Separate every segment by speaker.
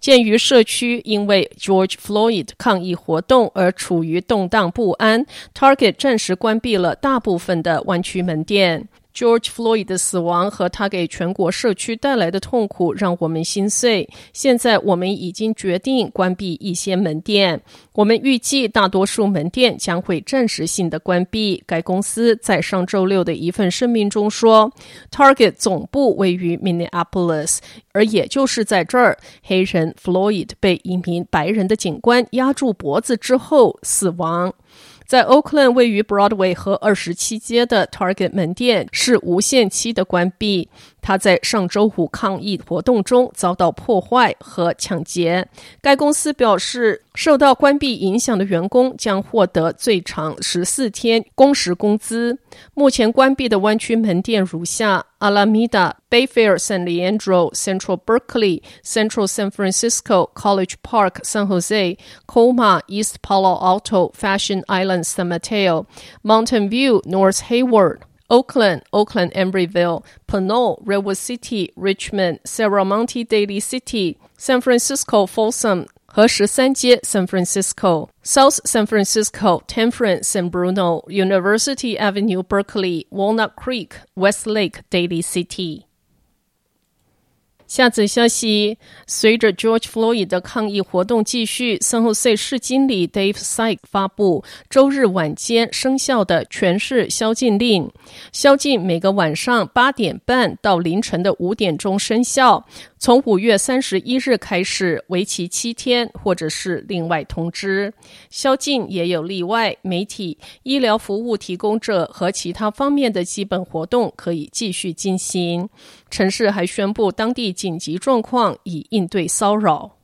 Speaker 1: 鉴于社区因为 George Floyd 抗议活动而处于动荡不安，Target 暂时关闭了大部分的湾区门店。George Floyd 的死亡和他给全国社区带来的痛苦让我们心碎。现在我们已经决定关闭一些门店。我们预计大多数门店将会暂时性的关闭。该公司在上周六的一份声明中说：“Target 总部位于 Minneapolis，而也就是在这儿，黑人 Floyd 被一名白人的警官压住脖子之后死亡。”在 Oakland 位于 Broadway 和二十七街的 Target 门店是无限期的关闭。他在上周五抗议活动中遭到破坏和抢劫。该公司表示，受到关闭影响的员工将获得最长十四天工时工资。目前关闭的湾区门店如下：Alameda、Bayfair San Leandro, Central Berkeley, Central San Francisco, College Park San Jose、Colma、East Palo Alto, Fashion Island San Mateo、Mountain View、North Hayward。Oakland、Oakland Embryville、Pinole、Redwood City、Richmond、Serramonte Daly City, San Francisco Folsom 和十三街 San Francisco、South San Francisco、Tenfront San Bruno、University Avenue Berkeley、Walnut Creek，Westlake，Daily City。下则消息：随着 George Floyd 的抗议活动继续，San Jose 市经理 Dave Sike 发布周日晚间生效的全市宵禁令，宵禁每个晚上八点半到凌晨的五点钟生效。从五月三十一日开始，为期七天，或者是另外通知。宵禁也有例外，媒体、医疗服务提供者和其他方面的基本活动可以继续进行。城市还宣布当地紧急状况，以应对骚扰。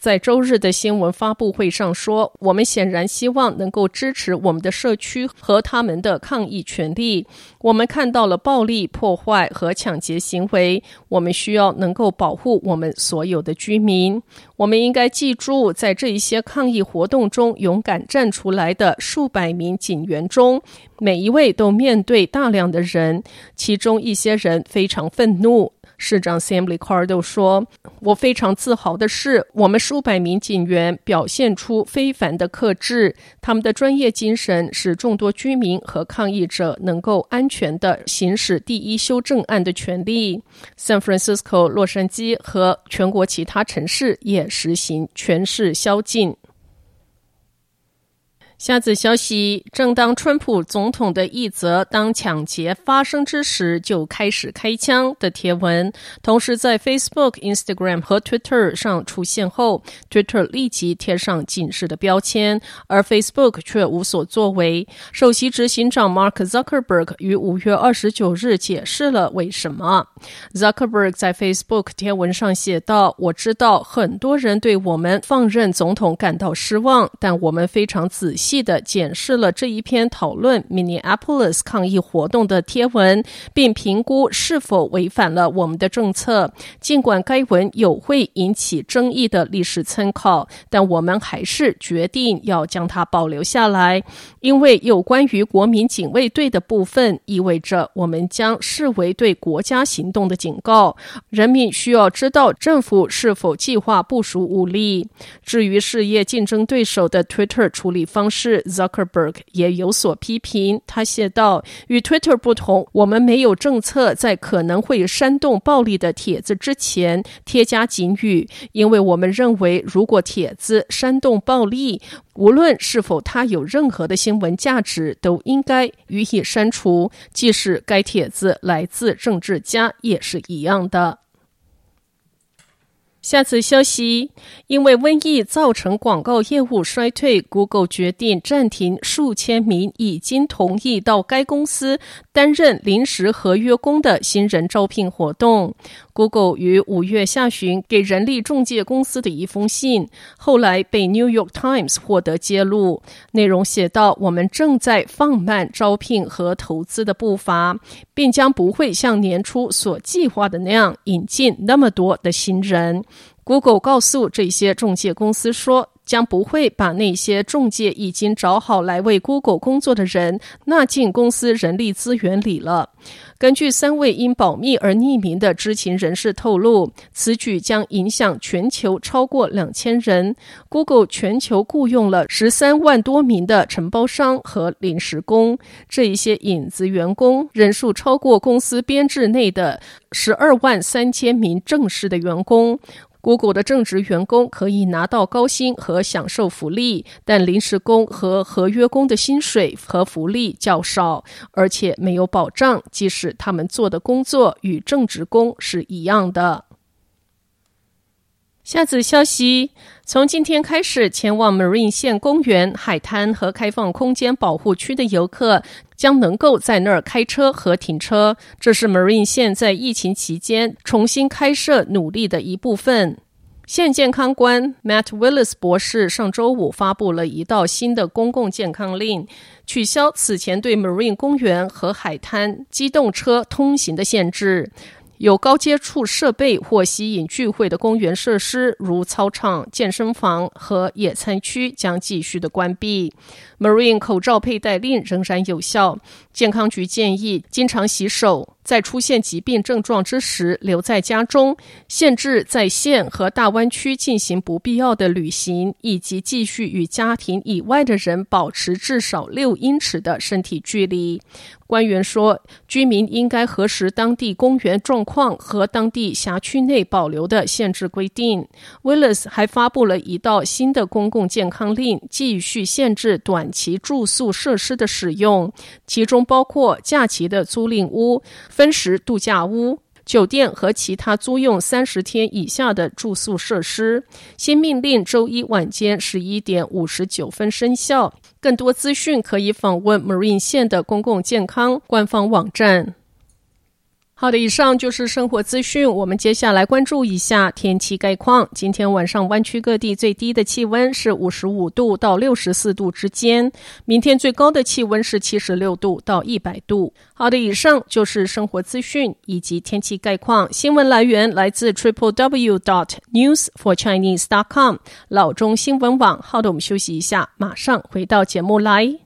Speaker 1: 在周日的新闻发布会上说：“我们显然希望能够支持我们的社区和他们的抗议权利。我们看到了暴力破坏和抢劫行为，我们需要能够保护我们所有的居民。我们应该记住，在这一些抗议活动中勇敢站出来的数百名警员中，每一位都面对大量的人，其中一些人非常愤怒。”市长 Sam Licardo 说：“我非常自豪的是，我们数百名警员表现出非凡的克制，他们的专业精神使众多居民和抗议者能够安全地行使第一修正案的权利。San Francisco、洛杉矶和全国其他城市也实行全市宵禁。”下则消息，正当川普总统的一则当抢劫发生之时就开始开枪的贴文，同时在 Facebook、Instagram 和 Twitter 上出现后，Twitter 立即贴上警示的标签，而 Facebook 却无所作为。首席执行长 Mark Zuckerberg 于五月二十九日解释了为什么。Zuckerberg 在 Facebook 贴文上写道：“我知道很多人对我们放任总统感到失望，但我们非常仔细。”细的检视了这一篇讨论 Minneapolis 抗议活动的贴文，并评估是否违反了我们的政策。尽管该文有会引起争议的历史参考，但我们还是决定要将它保留下来，因为有关于国民警卫队的部分意味着我们将视为对国家行动的警告。人民需要知道政府是否计划部署武力。至于事业竞争对手的 Twitter 处理方式。是 Zuckerberg 也有所批评。他写道：“与 Twitter 不同，我们没有政策在可能会煽动暴力的帖子之前添加警语，因为我们认为，如果帖子煽动暴力，无论是否它有任何的新闻价值，都应该予以删除，即使该帖子来自政治家也是一样的。”下次消息，因为瘟疫造成广告业务衰退，Google 决定暂停数千名已经同意到该公司担任临时合约工的新人招聘活动。Google 于五月下旬给人力中介公司的一封信，后来被 New York Times 获得揭露。内容写道：“我们正在放慢招聘和投资的步伐，并将不会像年初所计划的那样引进那么多的新人。” Google 告诉这些中介公司说，将不会把那些中介已经找好来为 Google 工作的人纳进公司人力资源里了。根据三位因保密而匿名的知情人士透露，此举将影响全球超过两千人。Google 全球雇佣了十三万多名的承包商和临时工，这一些影子员工人数超过公司编制内的十二万三千名正式的员工。Google 的正职员工可以拿到高薪和享受福利，但临时工和合约工的薪水和福利较少，而且没有保障，即使他们做的工作与正职工是一样的。下则消息：从今天开始，前往 Marine 县公园、海滩和开放空间保护区的游客将能够在那儿开车和停车。这是 Marine 县在疫情期间重新开设努力的一部分。县健康官 Matt Willis 博士上周五发布了一道新的公共健康令，取消此前对 Marine 公园和海滩机动车通行的限制。有高接触设备或吸引聚会的公园设施，如操场、健身房和野餐区，将继续的关闭。Marine 口罩佩戴令仍然有效。健康局建议经常洗手。在出现疾病症状之时，留在家中，限制在县和大湾区进行不必要的旅行，以及继续与家庭以外的人保持至少六英尺的身体距离。官员说，居民应该核实当地公园状况和当地辖区内保留的限制规定。Willis 还发布了一道新的公共健康令，继续限制短期住宿设施的使用，其中包括假期的租赁屋。分时度假屋、酒店和其他租用三十天以下的住宿设施。新命令周一晚间十一点五十九分生效。更多资讯可以访问 Marine 县的公共健康官方网站。好的，以上就是生活资讯。我们接下来关注一下天气概况。今天晚上湾区各地最低的气温是五十五度到六十四度之间，明天最高的气温是七十六度到一百度。好的，以上就是生活资讯以及天气概况。新闻来源来自 triple w dot news for chinese dot com 老中新闻网。好的，我们休息一下，马上回到节目来。